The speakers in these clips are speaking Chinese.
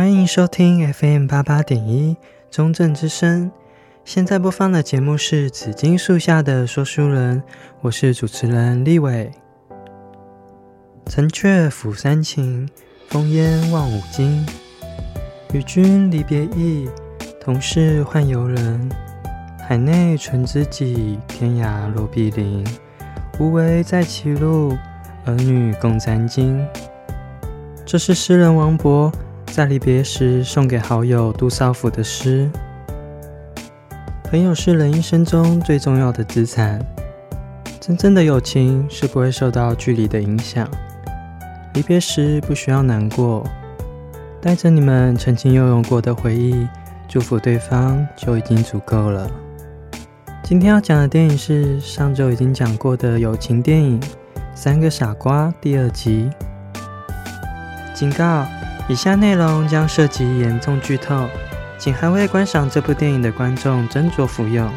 欢迎收听 FM 八八点一中正之声。现在播放的节目是《紫金树下的说书人》，我是主持人立伟。城阙辅三秦，风烟望五津。与君离别意，同是宦游人。海内存知己，天涯若比邻。无为在歧路，儿女共沾巾。这是诗人王勃在离别时送给好友杜少府的诗。朋友是人一生中最重要的资产，真正的友情是不会受到距离的影响。离别时不需要难过，带着你们曾经拥有过的回忆，祝福对方就已经足够了。今天要讲的电影是上周已经讲过的友情电影《三个傻瓜》第二集。警告。以下内容将涉及严重剧透，请还未观赏这部电影的观众斟酌服用。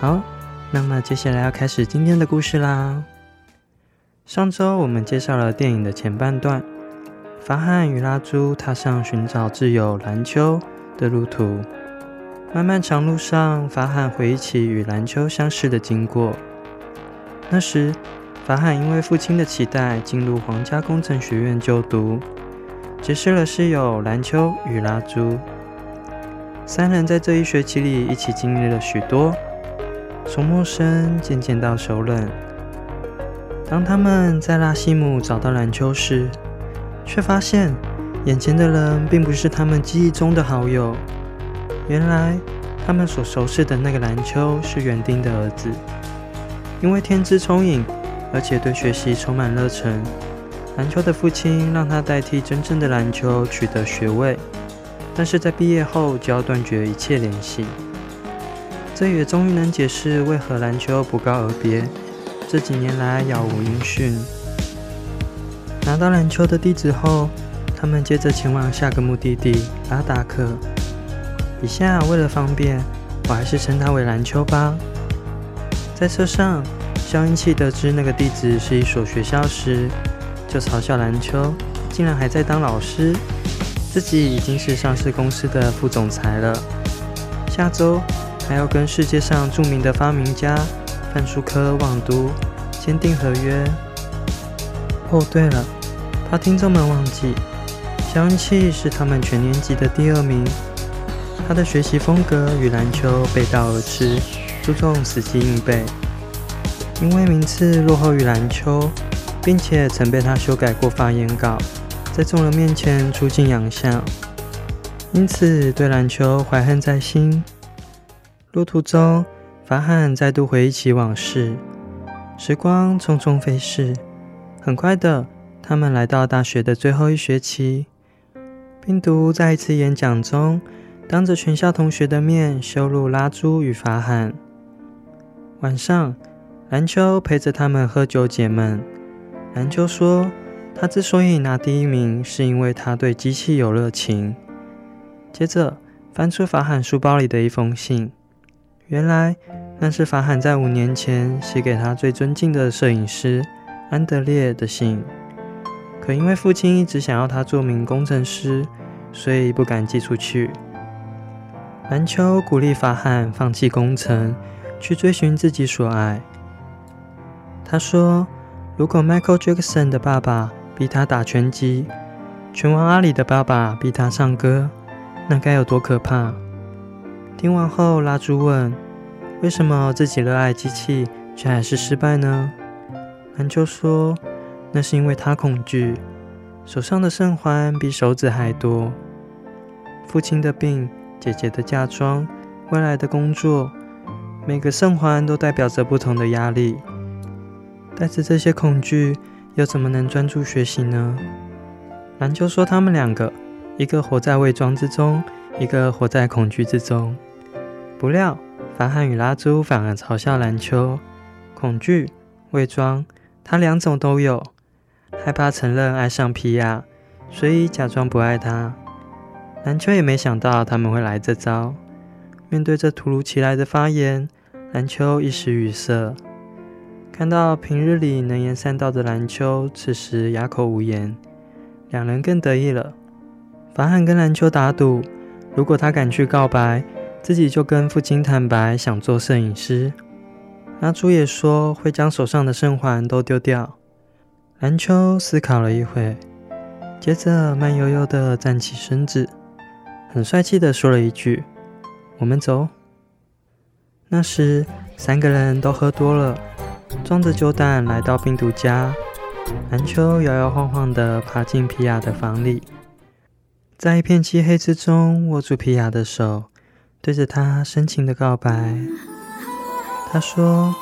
好，那么接下来要开始今天的故事啦。上周我们介绍了电影的前半段，法罕与拉朱踏上寻找挚友兰秋的路途。漫漫长路上，法罕回忆起与兰秋相识的经过。那时，法罕因为父亲的期待，进入皇家工程学院就读。结识了室友兰秋与拉朱，三人在这一学期里一起经历了许多，从陌生渐渐到熟稔。当他们在拉西姆找到兰秋时，却发现眼前的人并不是他们记忆中的好友。原来，他们所熟识的那个兰秋是园丁的儿子，因为天资聪颖，而且对学习充满热忱。兰秋的父亲让他代替真正的兰秋取得学位，但是在毕业后就要断绝一切联系。这也终于能解释为何兰秋不告而别，这几年来杳无音讯。拿到兰秋的地址后，他们接着前往下个目的地拉达克。以下为了方便，我还是称他为兰秋吧。在车上，萧英气得知那个地址是一所学校时，就嘲笑兰秋竟然还在当老师，自己已经是上市公司的副总裁了。下周还要跟世界上著名的发明家范舒科望都签订合约。哦，对了，怕听众们忘记，萧恩气是他们全年级的第二名。他的学习风格与兰秋背道而驰，注重死记硬背，因为名次落后于兰秋。并且曾被他修改过发言稿，在众人面前出尽洋相，因此对篮球怀恨在心。路途中，法罕再度回忆起往事，时光匆匆飞逝。很快的，他们来到大学的最后一学期，病毒在一次演讲中，当着全校同学的面羞辱拉朱与法罕。晚上，兰秋陪着他们喝酒解闷。兰秋说：“他之所以拿第一名，是因为他对机器有热情。”接着翻出法罕书包里的一封信，原来那是法罕在五年前写给他最尊敬的摄影师安德烈的信。可因为父亲一直想要他做名工程师，所以不敢寄出去。兰秋鼓励法罕放弃工程，去追寻自己所爱。他说。如果 Michael Jackson 的爸爸逼他打拳击，拳王阿里的爸爸逼他唱歌，那该有多可怕？听完后，拉朱问：“为什么自己热爱机器，却还是失败呢？”兰秋说：“那是因为他恐惧，手上的圣环比手指还多。父亲的病，姐姐的嫁妆，未来的工作，每个圣环都代表着不同的压力。”带着这些恐惧，又怎么能专注学习呢？兰秋说：“他们两个，一个活在伪装之中，一个活在恐惧之中。”不料，法罕与拉朱反而嘲笑兰秋：“恐惧、伪装，他两种都有。害怕承认爱上皮亚，所以假装不爱他。”兰秋也没想到他们会来这招。面对这突如其来的发言，兰秋一时语塞。看到平日里能言善道的蓝秋，此时哑口无言，两人更得意了。法罕跟蓝秋打赌，如果他敢去告白，自己就跟父亲坦白想做摄影师。阿朱也说会将手上的圣环都丢掉。蓝秋思考了一会，接着慢悠悠地站起身子，很帅气地说了一句：“我们走。”那时三个人都喝多了，装着酒胆来到病毒家。兰秋摇摇晃晃地爬进皮亚的房里，在一片漆黑之中握住皮亚的手，对着她深情的告白。他说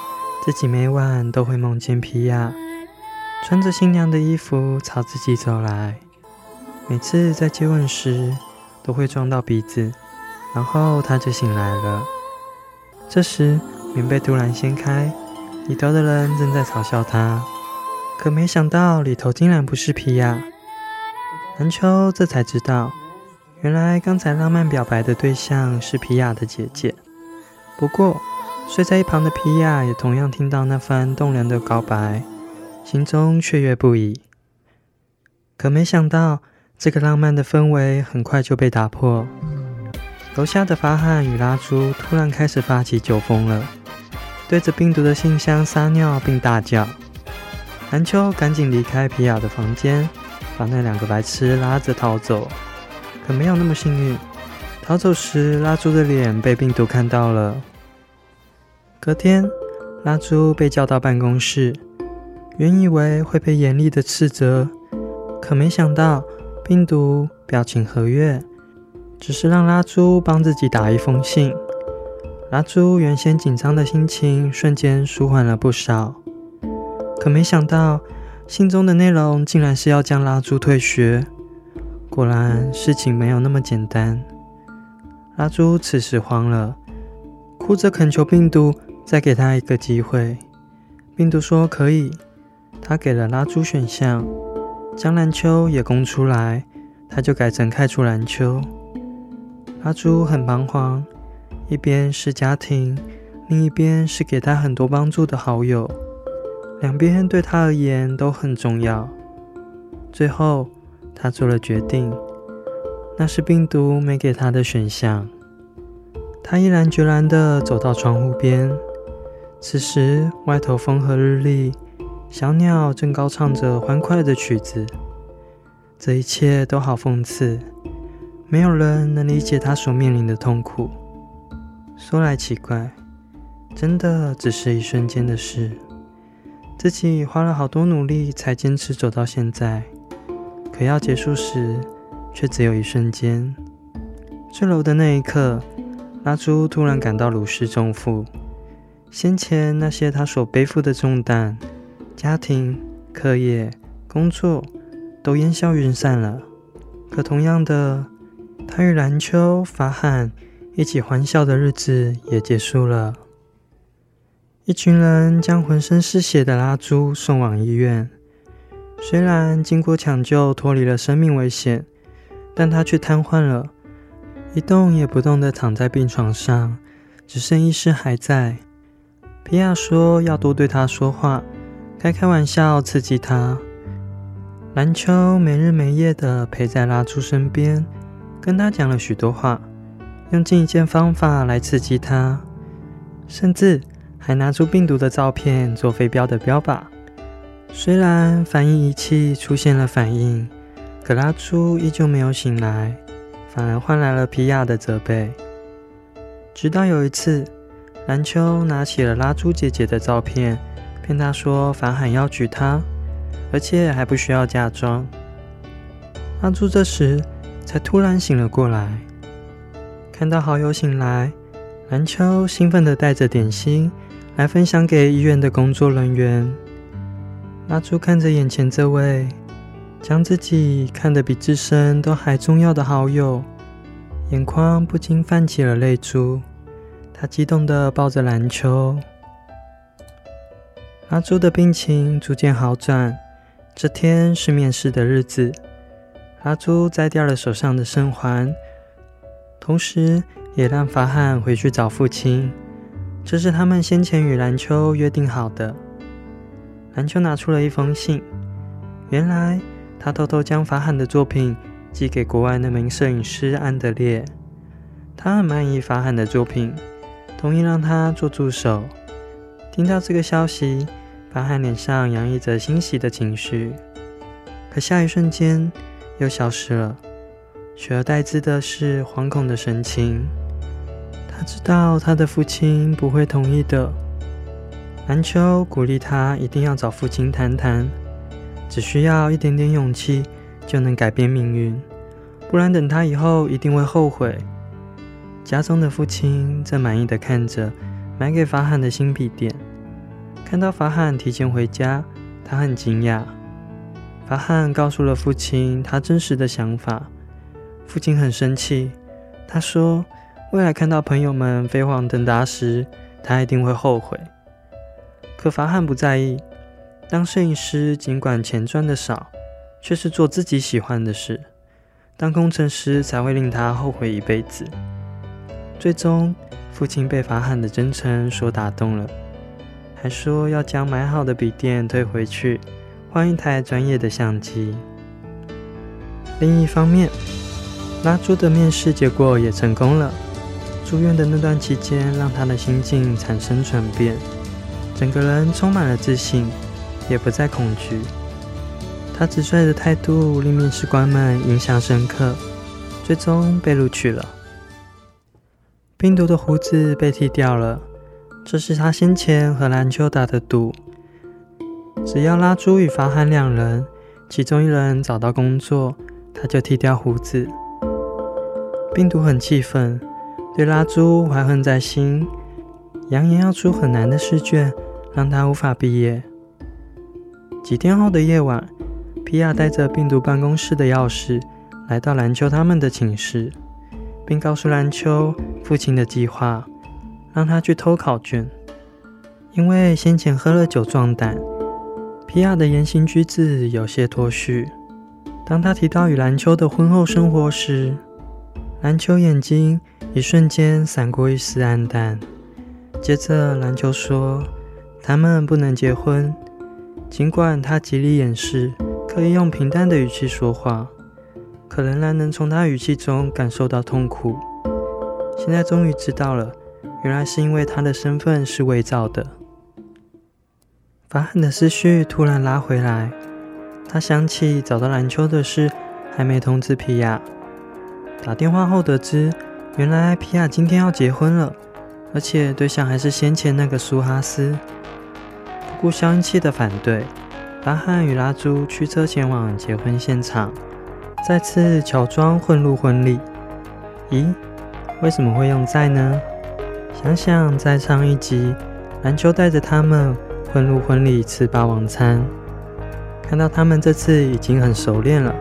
自己每晚都会梦见皮亚。穿着新娘的衣服朝自己走来，每次在接吻时都会撞到鼻子，然后他就醒来了。这时棉被突然掀开，里头的人正在嘲笑他，可没想到里头竟然不是皮亚。兰秋这才知道，原来刚才浪漫表白的对象是皮亚的姐姐。不过睡在一旁的皮亚也同样听到那番动人的告白。心中雀跃不已，可没想到，这个浪漫的氛围很快就被打破。楼下的法罕与拉珠突然开始发起酒疯了，对着病毒的信箱撒尿并大叫。兰秋赶紧离开皮亚的房间，把那两个白痴拉着逃走。可没有那么幸运，逃走时拉朱的脸被病毒看到了。隔天，拉朱被叫到办公室。原以为会被严厉的斥责，可没想到病毒表情和悦，只是让拉朱帮自己打一封信。拉朱原先紧张的心情瞬间舒缓了不少。可没想到信中的内容竟然是要将拉朱退学。果然事情没有那么简单。拉朱此时慌了，哭着恳求病毒再给他一个机会。病毒说可以。他给了拉朱选项，将兰秋也供出来，他就改成开除兰秋。拉朱很彷徨，一边是家庭，另一边是给他很多帮助的好友，两边对他而言都很重要。最后，他做了决定，那是病毒没给他的选项。他毅然决然地走到窗户边，此时外头风和日丽。小鸟正高唱着欢快的曲子，这一切都好讽刺，没有人能理解他所面临的痛苦。说来奇怪，真的只是一瞬间的事，自己花了好多努力才坚持走到现在，可要结束时，却只有一瞬间。坠楼的那一刻，拉朱突然感到如释重负，先前那些他所背负的重担。家庭、课业、工作都烟消云散了，可同样的，他与兰秋、法罕一起欢笑的日子也结束了。一群人将浑身是血的拉朱送往医院，虽然经过抢救脱离了生命危险，但他却瘫痪了，一动也不动地躺在病床上，只剩意识还在。皮亚说要多对他说话。该开玩笑刺激他。蓝秋没日没夜地陪在拉朱身边，跟他讲了许多话，用尽一切方法来刺激他，甚至还拿出病毒的照片做飞镖的标靶。虽然反应仪器出现了反应，可拉朱依旧没有醒来，反而换来了皮亚的责备。直到有一次，蓝秋拿起了拉朱姐姐的照片。骗她说法海要娶她，而且还不需要嫁妆。拉朱这时才突然醒了过来，看到好友醒来，蓝秋兴奋地带着点心来分享给医院的工作人员。拉朱看着眼前这位将自己看得比自身都还重要的好友，眼眶不禁泛起了泪珠。他激动地抱着蓝秋。拉朱的病情逐渐好转。这天是面试的日子，拉朱摘掉了手上的生环，同时也让法罕回去找父亲。这是他们先前与蓝秋约定好的。蓝秋拿出了一封信，原来他偷偷将法罕的作品寄给国外那名摄影师安德烈。他很满意法罕的作品，同意让他做助手。听到这个消息，法罕脸上洋溢着欣喜的情绪，可下一瞬间又消失了，取而代之的是惶恐的神情。他知道他的父亲不会同意的。兰秋鼓励他一定要找父亲谈谈，只需要一点点勇气就能改变命运，不然等他以后一定会后悔。家中的父亲正满意的看着买给法罕的新笔电，看到法罕提前回家，他很惊讶。法罕告诉了父亲他真实的想法，父亲很生气，他说未来看到朋友们飞黄腾达时，他一定会后悔。可法汉不在意，当摄影师尽管钱赚的少，却是做自己喜欢的事；当工程师才会令他后悔一辈子。最终，父亲被法汉的真诚所打动了，还说要将买好的笔电退回去，换一台专业的相机。另一方面，拉朱的面试结果也成功了。住院的那段期间，让他的心境产生转变。整个人充满了自信，也不再恐惧。他直率的态度令面试官们印象深刻，最终被录取了。病毒的胡子被剃掉了，这是他先前和兰秋打的赌。只要拉朱与法罕两人其中一人找到工作，他就剃掉胡子。病毒很气愤，对拉朱怀恨在心，扬言要出很难的试卷。让他无法毕业。几天后的夜晚，皮亚带着病毒办公室的钥匙来到兰秋他们的寝室，并告诉兰秋父亲的计划，让他去偷考卷。因为先前喝了酒壮胆，皮亚的言行举止有些脱序。当他提到与兰秋的婚后生活时，兰秋眼睛一瞬间闪过一丝黯淡。接着，兰秋说。他们不能结婚，尽管他极力掩饰，刻意用平淡的语气说话，可仍然能从他语气中感受到痛苦。现在终于知道了，原来是因为他的身份是伪造的。法罕的思绪突然拉回来，他想起找到兰秋的事，还没通知皮亚。打电话后得知，原来皮亚今天要结婚了，而且对象还是先前那个苏哈斯。不顾消音器的反对，巴汉与拉朱驱车前往结婚现场，再次乔装混入婚礼。咦，为什么会用在呢？想想在上一集，兰秋带着他们混入婚礼吃霸王餐，看到他们这次已经很熟练了，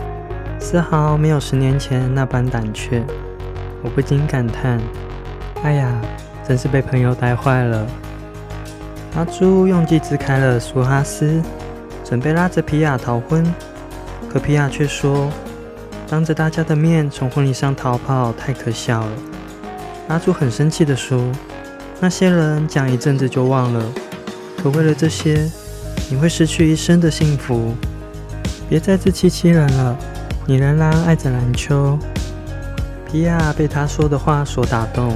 丝毫没有十年前那般胆怯，我不禁感叹：哎呀，真是被朋友带坏了。阿朱用计支开了苏哈斯，准备拉着皮亚逃婚，可皮亚却说：“当着大家的面从婚礼上逃跑太可笑了。”阿朱很生气地说：“那些人讲一阵子就忘了，可为了这些，你会失去一生的幸福。别再自欺欺人了，你仍然爱着兰秋。”皮亚被他说的话所打动，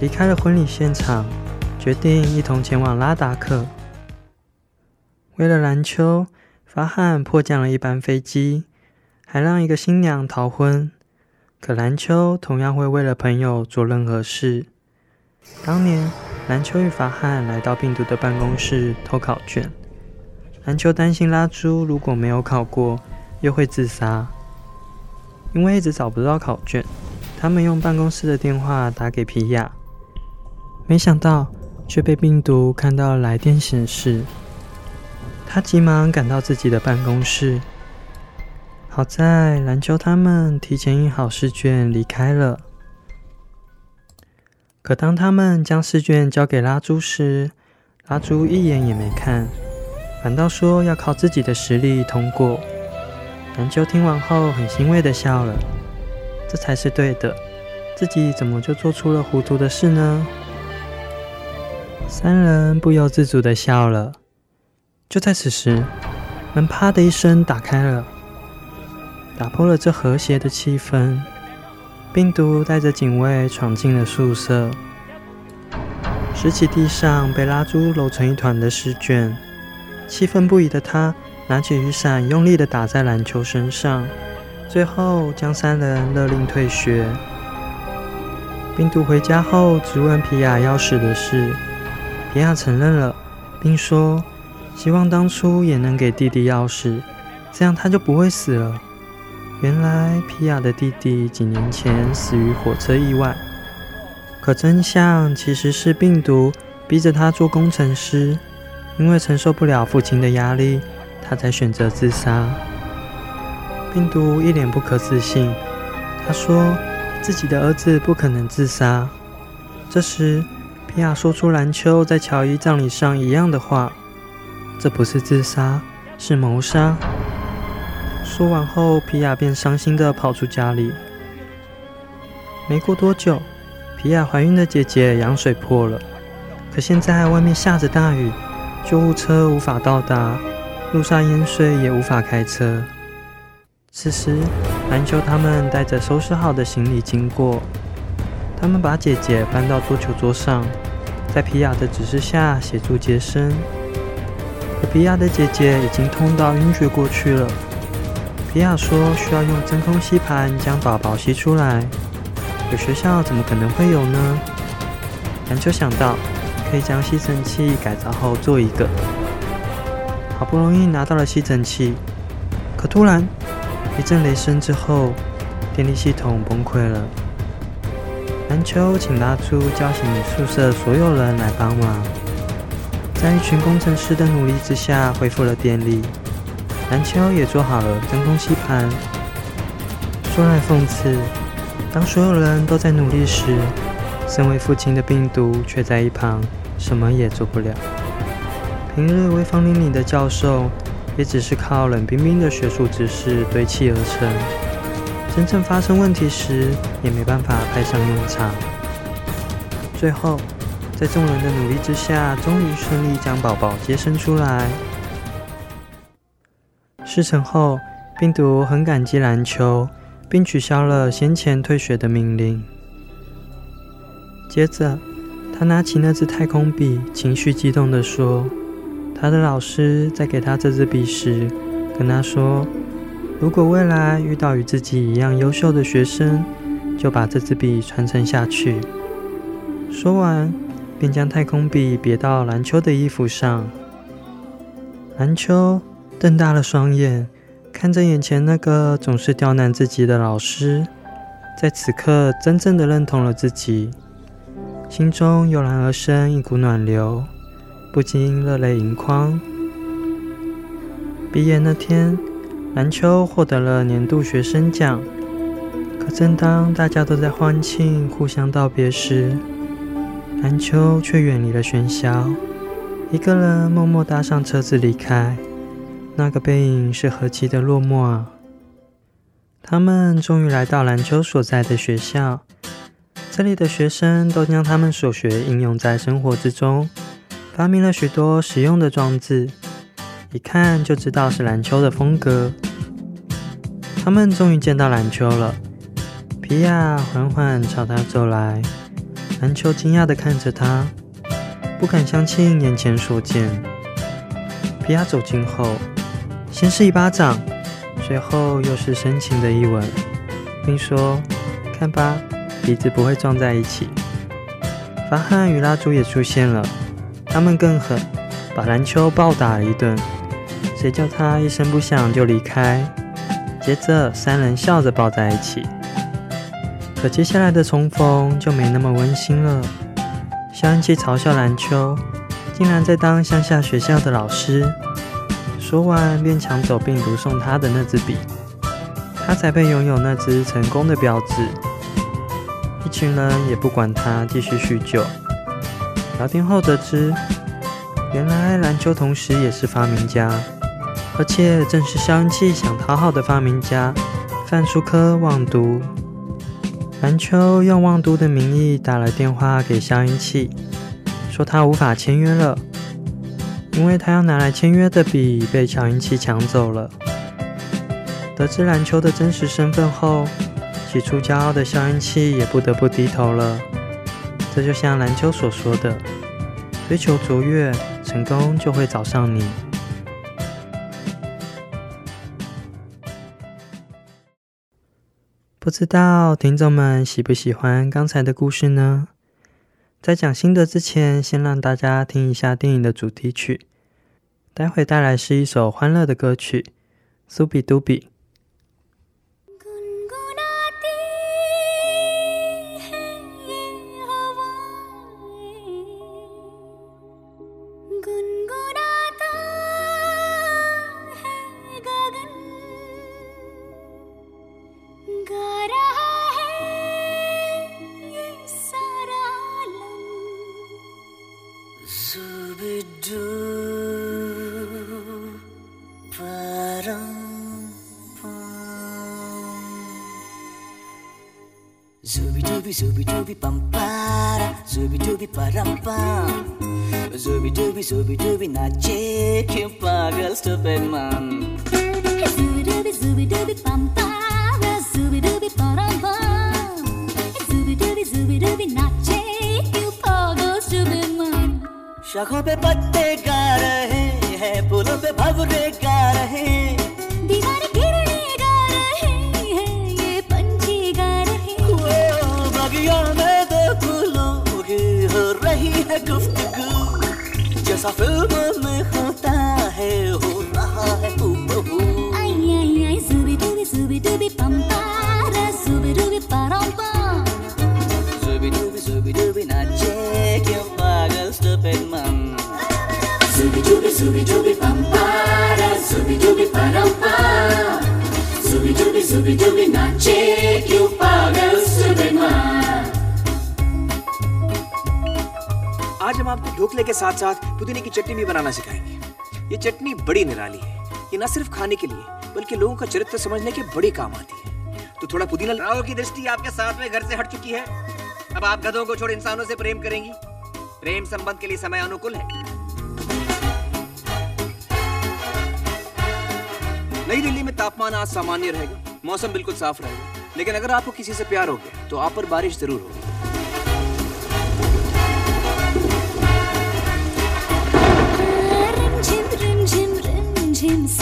离开了婚礼现场。决定一同前往拉达克。为了兰秋，法罕迫降了一班飞机，还让一个新娘逃婚。可兰秋同样会为了朋友做任何事。当年，兰秋与法罕来到病毒的办公室偷考卷。兰秋担心拉朱如果没有考过，又会自杀。因为一直找不到考卷，他们用办公室的电话打给皮亚，没想到。却被病毒看到来电显示，他急忙赶到自己的办公室。好在兰秋他们提前印好试卷离开了。可当他们将试卷交给拉朱时，拉朱一眼也没看，反倒说要靠自己的实力通过。兰秋听完后很欣慰地笑了，这才是对的，自己怎么就做出了糊涂的事呢？三人不由自主地笑了。就在此时，门啪的一声打开了。打破了这和谐的气氛。病毒带着警卫闯进了宿舍，拾起地上被拉猪揉成一团的试卷，气愤不已的他拿起雨伞，用力的打在篮球身上，最后将三人勒令退学。病毒回家后质问皮亚钥匙的事，皮亚承认了，并说希望当初也能给弟弟钥匙，这样他就不会死了。原来皮亚的弟弟几年前死于火车意外，可真相其实是病毒逼着他做工程师，因为承受不了父亲的压力，他才选择自杀。病毒一脸不可置信，他说自己的儿子不可能自杀。这时，皮亚说出兰秋在乔伊葬礼上一样的话：“这不是自杀，是谋杀。”说完后，皮亚便伤心地跑出家里。没过多久，皮亚怀孕的姐姐羊水破了，可现在外面下着大雨，救护车无法到达，路上淹水也无法开车。此时，篮球他们带着收拾好的行李经过，他们把姐姐搬到桌球桌上，在皮亚的指示下协助接生。可皮亚的姐姐已经痛到晕厥过去了。皮亚说：“需要用真空吸盘将宝宝吸出来。有学校怎么可能会有呢？”篮球想到可以将吸尘器改造后做一个，好不容易拿到了吸尘器，可突然一阵雷声之后，电力系统崩溃了。兰秋请拉出叫醒宿舍所有人来帮忙，在一群工程师的努力之下，恢复了电力。兰秋也做好了真空吸盘。说来讽刺，当所有人都在努力时，身为父亲的病毒却在一旁什么也做不了。平日威风凛凛的教授，也只是靠冷冰冰的学术知识堆砌而成，真正发生问题时，也没办法派上用场。最后，在众人的努力之下，终于顺利将宝宝接生出来。事成后，病毒很感激篮球，并取消了先前退学的命令。接着，他拿起那支太空笔，情绪激动地说：“他的老师在给他这支笔时，跟他说，如果未来遇到与自己一样优秀的学生，就把这支笔传承下去。”说完，便将太空笔别到兰秋的衣服上。兰秋。瞪大了双眼，看着眼前那个总是刁难自己的老师，在此刻真正的认同了自己，心中油然而生一股暖流，不禁热泪盈眶。毕业那天，蓝秋获得了年度学生奖，可正当大家都在欢庆、互相道别时，蓝秋却远离了喧嚣，一个人默默搭上车子离开。那个背影是何其的落寞啊！他们终于来到兰秋所在的学校，这里的学生都将他们所学应用在生活之中，发明了许多实用的装置，一看就知道是兰秋的风格。他们终于见到兰秋了，皮亚缓缓朝他走来，兰秋惊讶地看着他，不敢相信眼前所见。皮亚走近后。先是一巴掌，随后又是深情的一吻，并说：“看吧，鼻子不会撞在一起。”法汉与拉猪也出现了，他们更狠，把兰秋暴打了一顿。谁叫他一声不响就离开？接着三人笑着抱在一起。可接下来的重逢就没那么温馨了。消音器嘲笑兰秋，竟然在当乡下学校的老师。说完，便抢走病毒送他的那支笔，他才配拥有那支成功的标志。一群人也不管他，继续叙旧。聊天后得知，原来兰秋同时也是发明家，而且正是消音器想讨好的发明家范舒科望都。兰秋用望都的名义打了电话给消音器，说他无法签约了。因为他要拿来签约的笔被消音器抢走了。得知篮球的真实身份后，起初骄傲的消音器也不得不低头了。这就像篮球所说的：“追求卓越，成功就会找上你。”不知道听众们喜不喜欢刚才的故事呢？在讲心得之前，先让大家听一下电影的主题曲。待会带来是一首欢乐的歌曲，《苏比杜比》。Zubi dooby, zubi dooby, bum para. Zubi dooby, param pam. Zubi dooby, zubi dooby, na check you pagal stupid man. Zubi dooby, zubi dooby, bum para. Zubi dooby, param pam. Zubi dooby, zubi dooby, na check you pagal stupid man. शाखों पे पत्ते गा रहे हैं पुलों पे भवरे गा रहे हैं है गुफ्तगु। जैसा फ़िल्म में होता है हो रहा है हूबहू। आई आई आई जुबी डुबी जुबी डुबी पंपारा जुबी डुबी परंपा। जुबी डुबी जुबी डुबी नाचे क्यों पागल स्टूपिड मम जुबी डुबी जुबी डुबी पंपारा जुबी डुबी परंपा। जुबी डुबी जुबी डुबी नाचे क्यों पागल स्टूपिड मम आज हम आपको ढोकले के साथ साथ पुदीने की चटनी भी बनाना सिखाएँगे। ये चटनी बड़ी निराली है। ये न सिर्फ़ खाने के लिए, बल्कि लोगों का चरित्र समझने के बड़े काम आती है। तो थोड़ा पुदीना राव की दृष्टि आपके साथ में घर से हट चुकी है। अब आप गधों को छोड़ इंसानों से प्रेम करेंगी। प्रेम संबंध के लिए समय अनुकूल है। नई दिल्ली में तापमान आज सामान्य रहेगा। मौसम बिल्कुल साफ़ रहेगा। लेकिन अगर आपको किसी से प्यार हो गया तो आप पर बारिश ज़रूर होगी। inside.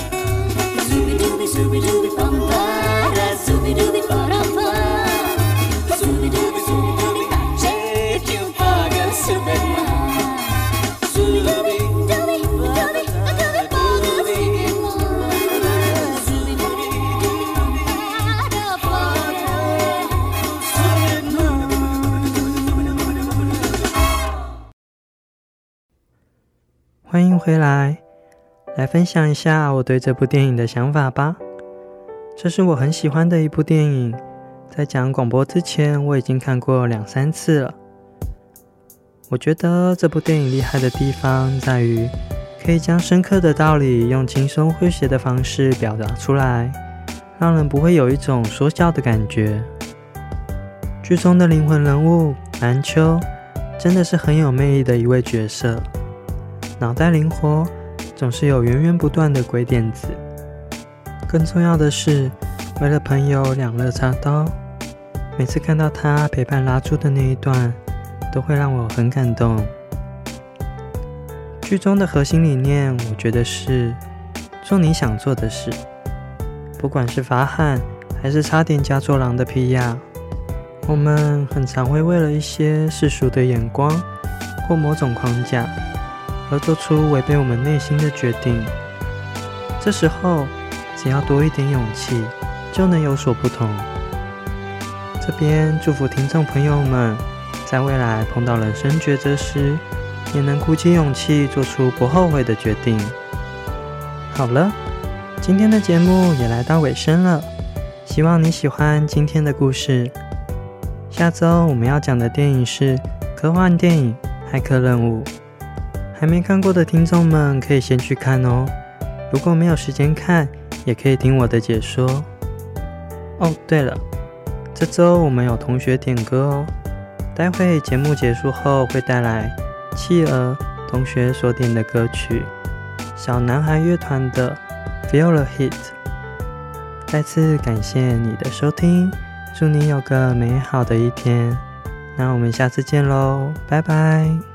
欢迎回来，来分享一下我对这部电影的想法吧。这是我很喜欢的一部电影，在讲广播之前，我已经看过两三次了。我觉得这部电影厉害的地方在于，可以将深刻的道理用轻松诙谐的方式表达出来，让人不会有一种说教的感觉。剧中的灵魂人物蓝秋，真的是很有魅力的一位角色，脑袋灵活，总是有源源不断的鬼点子。更重要的是，为了朋友两肋插刀，每次看到他陪伴拉珠的那一段，都会让我很感动。剧中的核心理念，我觉得是做你想做的事，不管是发汗，还是差点嫁做狼的皮亚。我们很常会为了一些世俗的眼光或某种框架，而做出违背我们内心的决定。这时候，只要多一点勇气，就能有所不同。这边祝福听众朋友们，在未来碰到人生抉择时，也能鼓起勇气做出不后悔的决定。好了，今天的节目也来到尾声了，希望你喜欢今天的故事。下周我们要讲的电影是科幻电影《骇客任务》，还没看过的听众们可以先去看哦。如果没有时间看，也可以听我的解说。哦，对了，这周我们有同学点歌哦，待会节目结束后会带来企鹅同学所点的歌曲，小男孩乐团的《Feel the Heat》。再次感谢你的收听。祝你有个美好的一天，那我们下次见喽，拜拜。